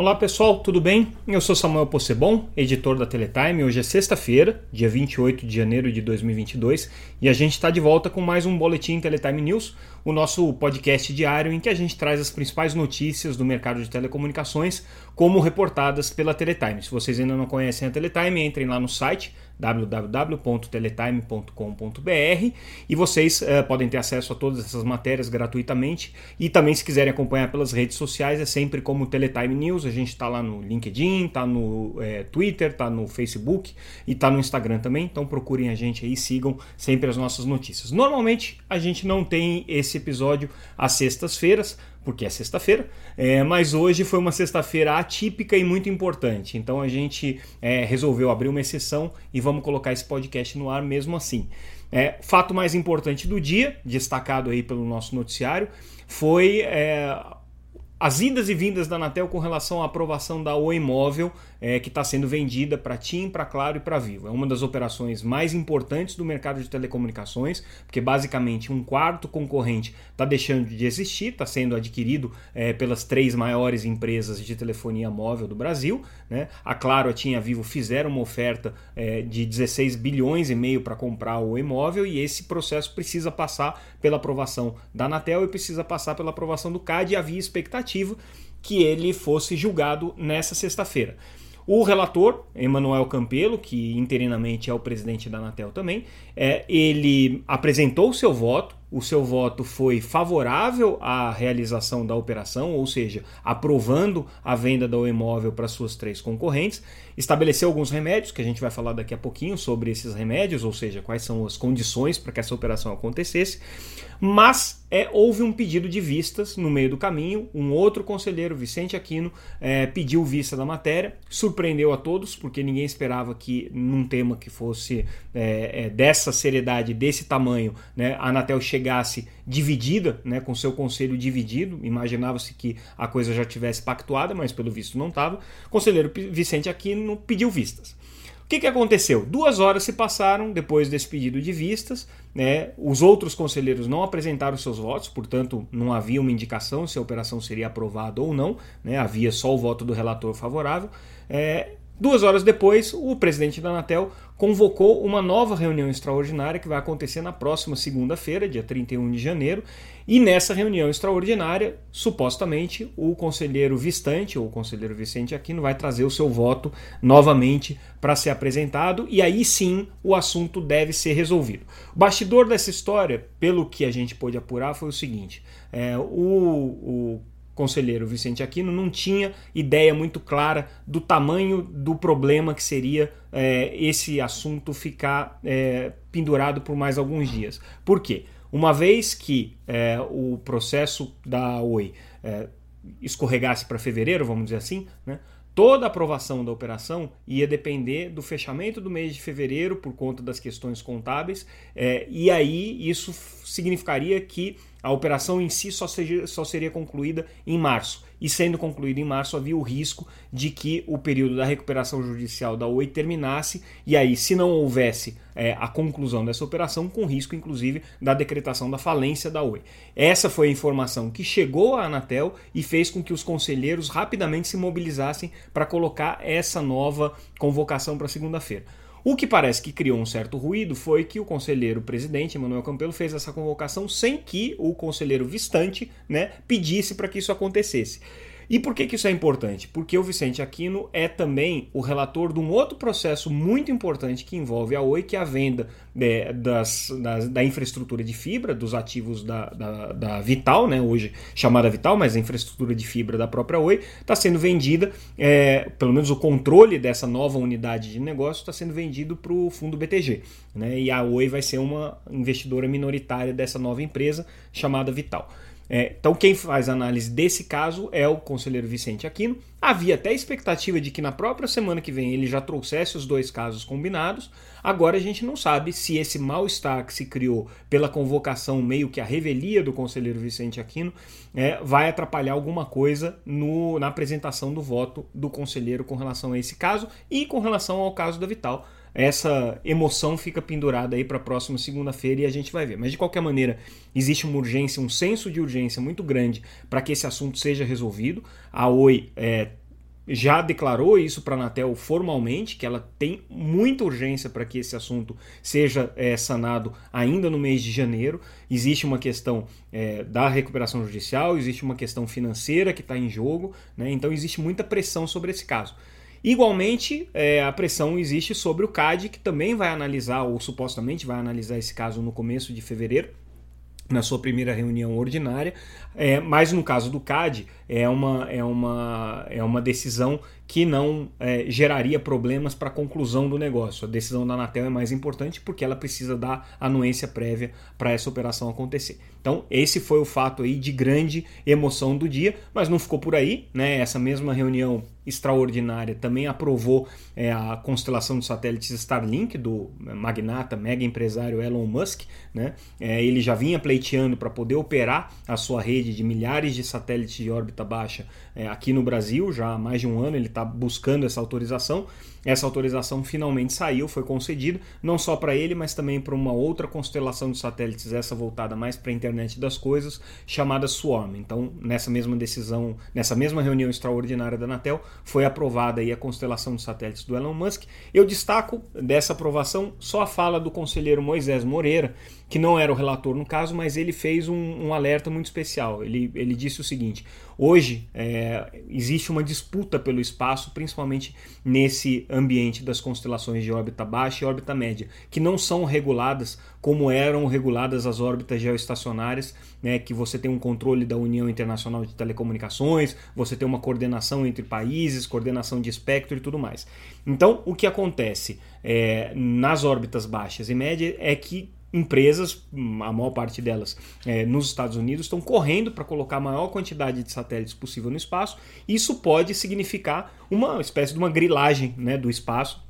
Olá pessoal, tudo bem? Eu sou Samuel Possebon, editor da Teletime. Hoje é sexta-feira, dia 28 de janeiro de 2022, e a gente está de volta com mais um Boletim Teletime News, o nosso podcast diário em que a gente traz as principais notícias do mercado de telecomunicações, como reportadas pela Teletime. Se vocês ainda não conhecem a Teletime, entrem lá no site www.teletime.com.br e vocês uh, podem ter acesso a todas essas matérias gratuitamente. E também se quiserem acompanhar pelas redes sociais é sempre como Teletime News, a gente está lá no LinkedIn, está no é, Twitter, está no Facebook e está no Instagram também, então procurem a gente aí, sigam sempre as nossas notícias. Normalmente a gente não tem esse episódio às sextas-feiras, porque é sexta-feira, é, mas hoje foi uma sexta-feira atípica e muito importante. Então a gente é, resolveu abrir uma exceção e vamos colocar esse podcast no ar mesmo assim. É, fato mais importante do dia, destacado aí pelo nosso noticiário, foi é, as idas e vindas da Anatel com relação à aprovação da Oi Móvel é, que está sendo vendida para TIM, para Claro e para Vivo. É uma das operações mais importantes do mercado de telecomunicações, porque basicamente um quarto concorrente está deixando de existir, está sendo adquirido é, pelas três maiores empresas de telefonia móvel do Brasil. Né? A Claro, a TIM e a Vivo fizeram uma oferta é, de 16 bilhões e meio para comprar o imóvel e esse processo precisa passar pela aprovação da Anatel e precisa passar pela aprovação do CAD e havia expectativa que ele fosse julgado nessa sexta-feira. O relator, Emanuel Campelo, que interinamente é o presidente da Anatel também, é, ele apresentou o seu voto, o seu voto foi favorável à realização da operação, ou seja, aprovando a venda do imóvel para suas três concorrentes, estabeleceu alguns remédios, que a gente vai falar daqui a pouquinho sobre esses remédios, ou seja, quais são as condições para que essa operação acontecesse, mas é, houve um pedido de vistas no meio do caminho, um outro conselheiro, Vicente Aquino, é, pediu vista da matéria, surpreendeu a todos, porque ninguém esperava que num tema que fosse é, é dessa seriedade, desse tamanho, né, a Anatel chegasse chegasse dividida, né, com seu conselho dividido, imaginava-se que a coisa já tivesse pactuada, mas pelo visto não estava. Conselheiro Vicente Aquino pediu vistas. O que, que aconteceu? Duas horas se passaram depois desse pedido de vistas. Né? Os outros conselheiros não apresentaram seus votos, portanto, não havia uma indicação se a operação seria aprovada ou não. Né? Havia só o voto do relator favorável. É, Duas horas depois, o presidente da Anatel convocou uma nova reunião extraordinária que vai acontecer na próxima segunda-feira, dia 31 de janeiro. E nessa reunião extraordinária, supostamente, o conselheiro Vistante, ou o conselheiro Vicente Aquino, vai trazer o seu voto novamente para ser apresentado, e aí sim o assunto deve ser resolvido. O bastidor dessa história, pelo que a gente pôde apurar, foi o seguinte: é, o, o conselheiro Vicente Aquino não tinha ideia muito clara do tamanho do problema que seria é, esse assunto ficar é, pendurado por mais alguns dias. Por quê? Uma vez que é, o processo da Oi é, escorregasse para fevereiro, vamos dizer assim, né, toda a aprovação da operação ia depender do fechamento do mês de fevereiro por conta das questões contábeis, é, e aí isso significaria que a operação em si só, só seria concluída em março. E sendo concluída em março, havia o risco de que o período da recuperação judicial da Oi terminasse, e aí, se não houvesse é, a conclusão dessa operação, com risco, inclusive, da decretação da falência da Oi. Essa foi a informação que chegou à Anatel e fez com que os conselheiros rapidamente se mobilizassem para colocar essa nova convocação para segunda-feira. O que parece que criou um certo ruído foi que o conselheiro presidente, Emanuel Campelo, fez essa convocação sem que o conselheiro Vistante né, pedisse para que isso acontecesse. E por que, que isso é importante? Porque o Vicente Aquino é também o relator de um outro processo muito importante que envolve a Oi, que é a venda é, das, das, da infraestrutura de fibra, dos ativos da, da, da, Vital, né, hoje chamada Vital, mas a infraestrutura de fibra da própria Oi, está sendo vendida, é, pelo menos o controle dessa nova unidade de negócio está sendo vendido para o fundo BTG. Né, e a Oi vai ser uma investidora minoritária dessa nova empresa chamada Vital. É, então, quem faz análise desse caso é o conselheiro Vicente Aquino. Havia até expectativa de que na própria semana que vem ele já trouxesse os dois casos combinados. Agora a gente não sabe se esse mal-estar que se criou pela convocação, meio que a revelia do conselheiro Vicente Aquino, é, vai atrapalhar alguma coisa no, na apresentação do voto do conselheiro com relação a esse caso e com relação ao caso da Vital essa emoção fica pendurada aí para a próxima segunda-feira e a gente vai ver. Mas de qualquer maneira, existe uma urgência, um senso de urgência muito grande para que esse assunto seja resolvido. A Oi é, já declarou isso para a Anatel formalmente, que ela tem muita urgência para que esse assunto seja é, sanado ainda no mês de janeiro. Existe uma questão é, da recuperação judicial, existe uma questão financeira que está em jogo, né? então existe muita pressão sobre esse caso. Igualmente, é, a pressão existe sobre o CAD, que também vai analisar, ou supostamente vai analisar esse caso no começo de fevereiro, na sua primeira reunião ordinária, é, mas no caso do CAD é uma, é uma, é uma decisão que não é, geraria problemas para a conclusão do negócio. A decisão da Anatel é mais importante porque ela precisa dar anuência prévia para essa operação acontecer. Então, esse foi o fato aí de grande emoção do dia, mas não ficou por aí. Né? Essa mesma reunião extraordinária também aprovou é, a constelação de satélites Starlink do magnata, mega empresário Elon Musk. Né? É, ele já vinha pleiteando para poder operar a sua rede de milhares de satélites de órbita baixa é, aqui no Brasil, já há mais de um ano ele está buscando essa autorização. Essa autorização finalmente saiu, foi concedida, não só para ele, mas também para uma outra constelação de satélites, essa voltada mais para a internet das coisas, chamada Swarm. Então, nessa mesma decisão, nessa mesma reunião extraordinária da Anatel, foi aprovada aí a constelação de satélites do Elon Musk. Eu destaco dessa aprovação só a fala do conselheiro Moisés Moreira, que não era o relator no caso, mas ele fez um, um alerta muito especial. Ele, ele disse o seguinte: hoje é, existe uma disputa pelo espaço, principalmente nesse ambiente das constelações de órbita baixa e órbita média, que não são reguladas como eram reguladas as órbitas geoestacionárias, né, que você tem um controle da União Internacional de Telecomunicações, você tem uma coordenação entre países, coordenação de espectro e tudo mais. Então, o que acontece é, nas órbitas baixas e médias é que empresas, a maior parte delas é, nos Estados Unidos, estão correndo para colocar a maior quantidade de satélites possível no espaço. Isso pode significar uma espécie de uma grilagem né, do espaço.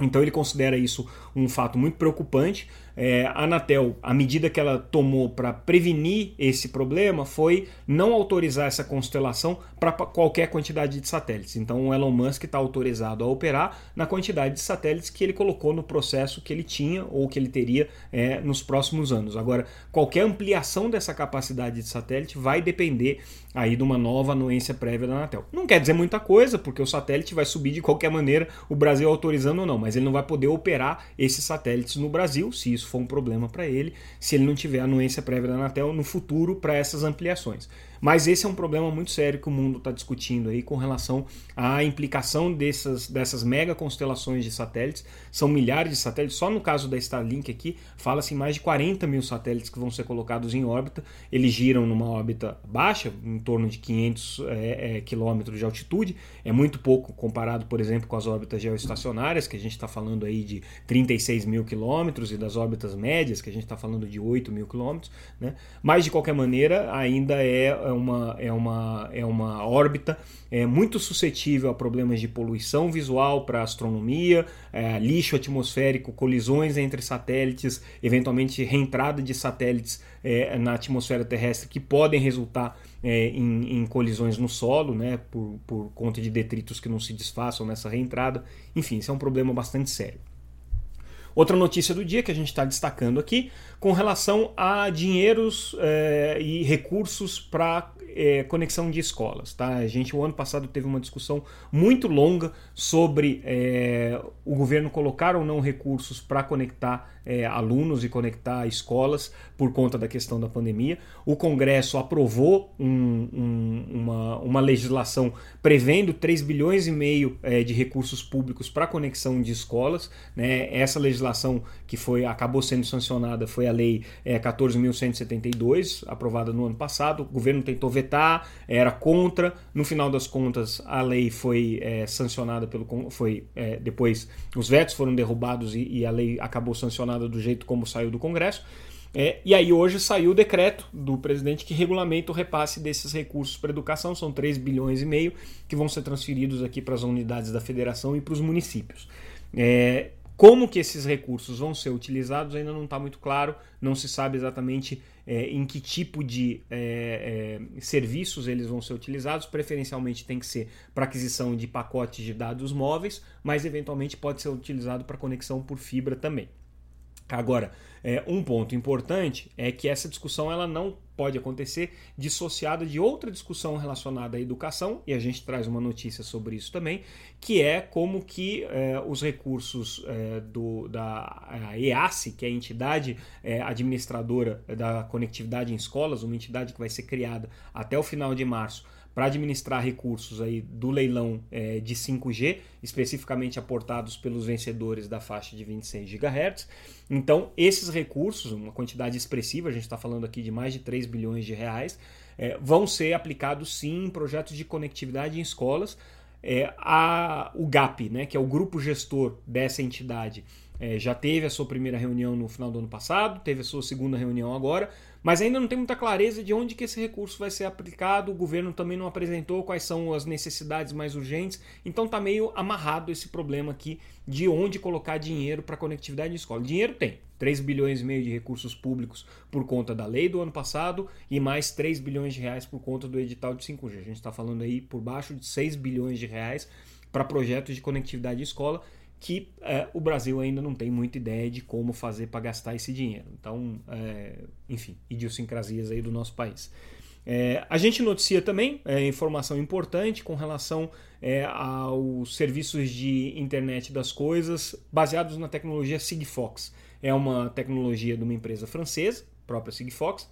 Então ele considera isso um fato muito preocupante, é, a Anatel, a medida que ela tomou para prevenir esse problema foi não autorizar essa constelação para qualquer quantidade de satélites. Então o Elon Musk está autorizado a operar na quantidade de satélites que ele colocou no processo que ele tinha ou que ele teria é, nos próximos anos. Agora, qualquer ampliação dessa capacidade de satélite vai depender aí de uma nova anuência prévia da Anatel. Não quer dizer muita coisa, porque o satélite vai subir de qualquer maneira, o Brasil autorizando ou não, mas ele não vai poder operar esses satélites no Brasil, se isso for um problema para ele, se ele não tiver anuência prévia da Anatel no futuro para essas ampliações. Mas esse é um problema muito sério que o mundo está discutindo aí com relação à implicação dessas, dessas mega constelações de satélites. São milhares de satélites, só no caso da Starlink aqui, fala-se em mais de 40 mil satélites que vão ser colocados em órbita. Eles giram numa órbita baixa, em torno de 500 é, é, quilômetros de altitude. É muito pouco comparado, por exemplo, com as órbitas geoestacionárias, que a gente está falando aí de 36 mil quilômetros, e das órbitas médias, que a gente está falando de 8 mil quilômetros. Né? Mas, de qualquer maneira, ainda é é uma, é uma, é uma órbita é, muito suscetível a problemas de poluição visual para astronomia, é, lixo atmosférico, colisões entre satélites, eventualmente reentrada de satélites é, na atmosfera terrestre que podem resultar é, em, em, colisões no solo, né, por, por conta de detritos que não se desfaçam nessa reentrada. Enfim, isso é um problema bastante sério. Outra notícia do dia que a gente está destacando aqui com relação a dinheiros é, e recursos para é, conexão de escolas. Tá? A gente, o ano passado, teve uma discussão muito longa sobre é, o governo colocar ou não recursos para conectar é, alunos e conectar escolas por conta da questão da pandemia. O Congresso aprovou um, um, uma, uma legislação prevendo 3 bilhões e meio é, de recursos públicos para conexão de escolas. Né? Essa legislação que foi acabou sendo sancionada foi a Lei é, 14.172, aprovada no ano passado. O governo tentou vetar, era contra. No final das contas, a lei foi é, sancionada pelo. Foi, é, depois, os vetos foram derrubados e, e, a lei acabou sancionada do jeito como saiu do Congresso. É, e aí hoje saiu o decreto do presidente que regulamenta o repasse desses recursos para educação, são 3 bilhões e meio que vão ser transferidos aqui para as unidades da federação e para os municípios. É, como que esses recursos vão ser utilizados ainda não está muito claro, não se sabe exatamente é, em que tipo de é, é, serviços eles vão ser utilizados. Preferencialmente tem que ser para aquisição de pacotes de dados móveis, mas eventualmente pode ser utilizado para conexão por fibra também. Agora, é, um ponto importante é que essa discussão ela não pode acontecer dissociada de outra discussão relacionada à educação, e a gente traz uma notícia sobre isso também, que é como que é, os recursos é, do, da EASE, que é a entidade é, administradora da conectividade em escolas, uma entidade que vai ser criada até o final de março, para administrar recursos aí do leilão é, de 5G, especificamente aportados pelos vencedores da faixa de 26 GHz. Então, esses recursos, uma quantidade expressiva, a gente está falando aqui de mais de 3 bilhões de reais, é, vão ser aplicados sim em projetos de conectividade em escolas. É, a, o GAP, né, que é o grupo gestor dessa entidade, é, já teve a sua primeira reunião no final do ano passado, teve a sua segunda reunião agora, mas ainda não tem muita clareza de onde que esse recurso vai ser aplicado. O governo também não apresentou quais são as necessidades mais urgentes. Então está meio amarrado esse problema aqui de onde colocar dinheiro para conectividade em escola. Dinheiro tem. 3 bilhões e meio de recursos públicos por conta da lei do ano passado e mais 3 bilhões de reais por conta do edital de 5G. A gente está falando aí por baixo de 6 bilhões de reais para projetos de conectividade de escola que é, o Brasil ainda não tem muita ideia de como fazer para gastar esse dinheiro. Então, é, enfim, idiosincrasias aí do nosso país. É, a gente noticia também é, informação importante com relação é, aos serviços de internet das coisas baseados na tecnologia Sigfox. É uma tecnologia de uma empresa francesa, própria Sigfox,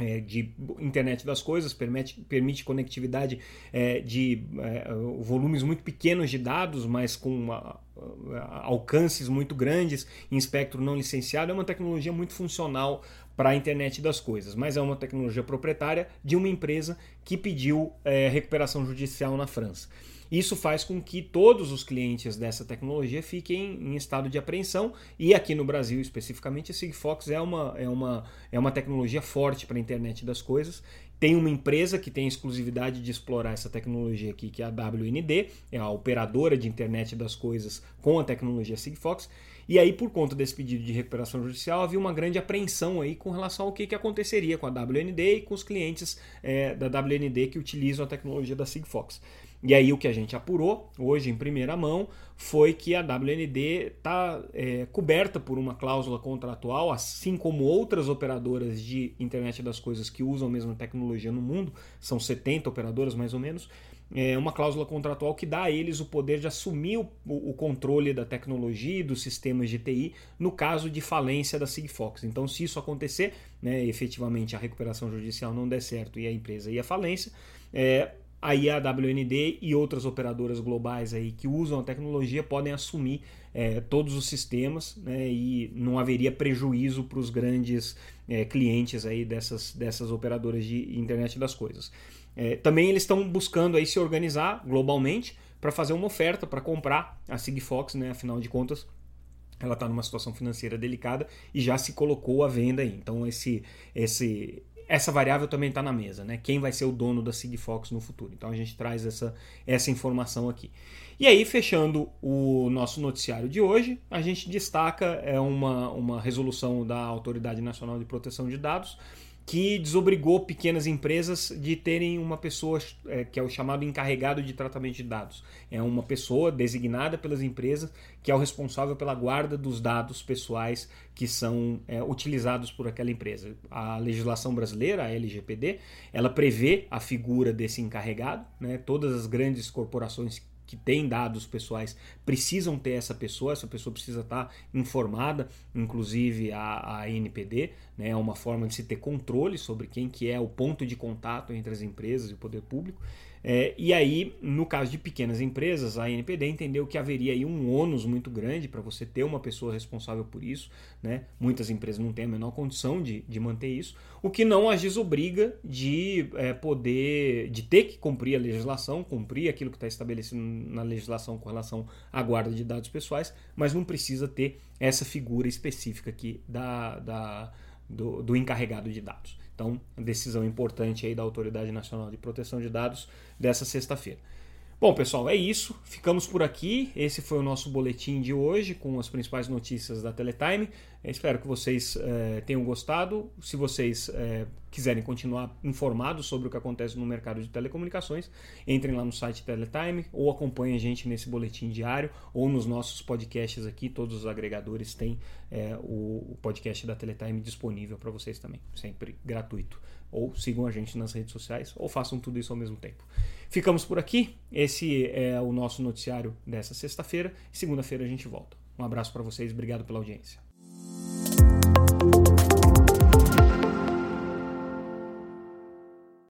é, de internet das coisas, permite, permite conectividade é, de é, volumes muito pequenos de dados, mas com uma, alcances muito grandes em espectro não licenciado. É uma tecnologia muito funcional para a internet das coisas, mas é uma tecnologia proprietária de uma empresa que pediu é, recuperação judicial na França. Isso faz com que todos os clientes dessa tecnologia fiquem em estado de apreensão e aqui no Brasil especificamente a Sigfox é uma, é uma, é uma tecnologia forte para a internet das coisas. Tem uma empresa que tem exclusividade de explorar essa tecnologia aqui, que é a WND, é a operadora de internet das coisas com a tecnologia Sigfox. E aí, por conta desse pedido de recuperação judicial, havia uma grande apreensão aí com relação ao que, que aconteceria com a WND e com os clientes é, da WND que utilizam a tecnologia da Sigfox. E aí o que a gente apurou hoje em primeira mão foi que a WND está é, coberta por uma cláusula contratual, assim como outras operadoras de internet das coisas que usam a mesma tecnologia no mundo, são 70 operadoras mais ou menos, é uma cláusula contratual que dá a eles o poder de assumir o, o, controle da tecnologia e dos sistemas de TI no caso de falência da Sigfox. Então, se isso acontecer, né, efetivamente a recuperação judicial não der certo e a empresa ir à falência, é, a WND e outras operadoras globais aí que usam a tecnologia podem assumir é, todos os sistemas né, e não haveria prejuízo para os grandes é, clientes aí dessas, dessas operadoras de internet das coisas. É, também eles estão buscando aí se organizar globalmente para fazer uma oferta para comprar a Sigfox, né, afinal de contas ela está numa situação financeira delicada e já se colocou à venda aí. Então esse, esse, essa variável também está na mesa, né? Quem vai ser o dono da Sigfox no futuro? Então a gente traz essa, essa informação aqui. E aí, fechando o nosso noticiário de hoje, a gente destaca é, uma, uma resolução da Autoridade Nacional de Proteção de Dados que desobrigou pequenas empresas de terem uma pessoa é, que é o chamado encarregado de tratamento de dados. É uma pessoa designada pelas empresas que é o responsável pela guarda dos dados pessoais que são é, utilizados por aquela empresa. A legislação brasileira, a LGPD, ela prevê a figura desse encarregado. Né? Todas as grandes corporações que têm dados pessoais precisam ter essa pessoa, essa pessoa precisa estar informada, inclusive a, a NPD, né, é uma forma de se ter controle sobre quem que é o ponto de contato entre as empresas e o poder público. É, e aí, no caso de pequenas empresas, a NPD entendeu que haveria aí um ônus muito grande para você ter uma pessoa responsável por isso. Né? Muitas empresas não têm a menor condição de, de manter isso, o que não as desobriga de é, poder, de ter que cumprir a legislação, cumprir aquilo que está estabelecido na legislação com relação à guarda de dados pessoais, mas não precisa ter essa figura específica aqui da, da do, do encarregado de dados. Então, decisão importante aí da Autoridade Nacional de Proteção de Dados dessa sexta-feira. Bom, pessoal, é isso. Ficamos por aqui. Esse foi o nosso boletim de hoje com as principais notícias da Teletime. Eu espero que vocês é, tenham gostado. Se vocês é, quiserem continuar informados sobre o que acontece no mercado de telecomunicações, entrem lá no site Teletime ou acompanhem a gente nesse boletim diário ou nos nossos podcasts aqui. Todos os agregadores têm é, o, o podcast da Teletime disponível para vocês também, sempre gratuito ou sigam a gente nas redes sociais, ou façam tudo isso ao mesmo tempo. Ficamos por aqui. Esse é o nosso noticiário dessa sexta-feira. Segunda-feira a gente volta. Um abraço para vocês, obrigado pela audiência.